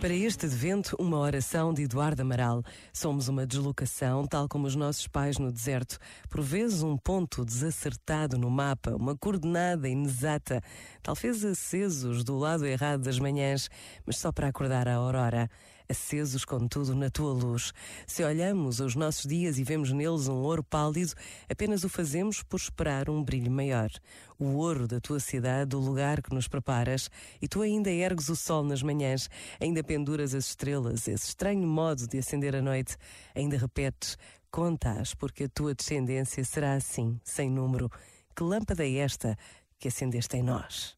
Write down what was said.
Para este advento, uma oração de Eduardo Amaral. Somos uma deslocação, tal como os nossos pais no deserto. Por vezes, um ponto desacertado no mapa, uma coordenada inexata, talvez acesos do lado errado das manhãs, mas só para acordar a aurora acesos, contudo, na tua luz. Se olhamos os nossos dias e vemos neles um ouro pálido, apenas o fazemos por esperar um brilho maior. O ouro da tua cidade, o lugar que nos preparas, e tu ainda ergues o sol nas manhãs, ainda penduras as estrelas, esse estranho modo de acender a noite, ainda repetes, contas, porque a tua descendência será assim, sem número. Que lâmpada é esta que acendeste em nós?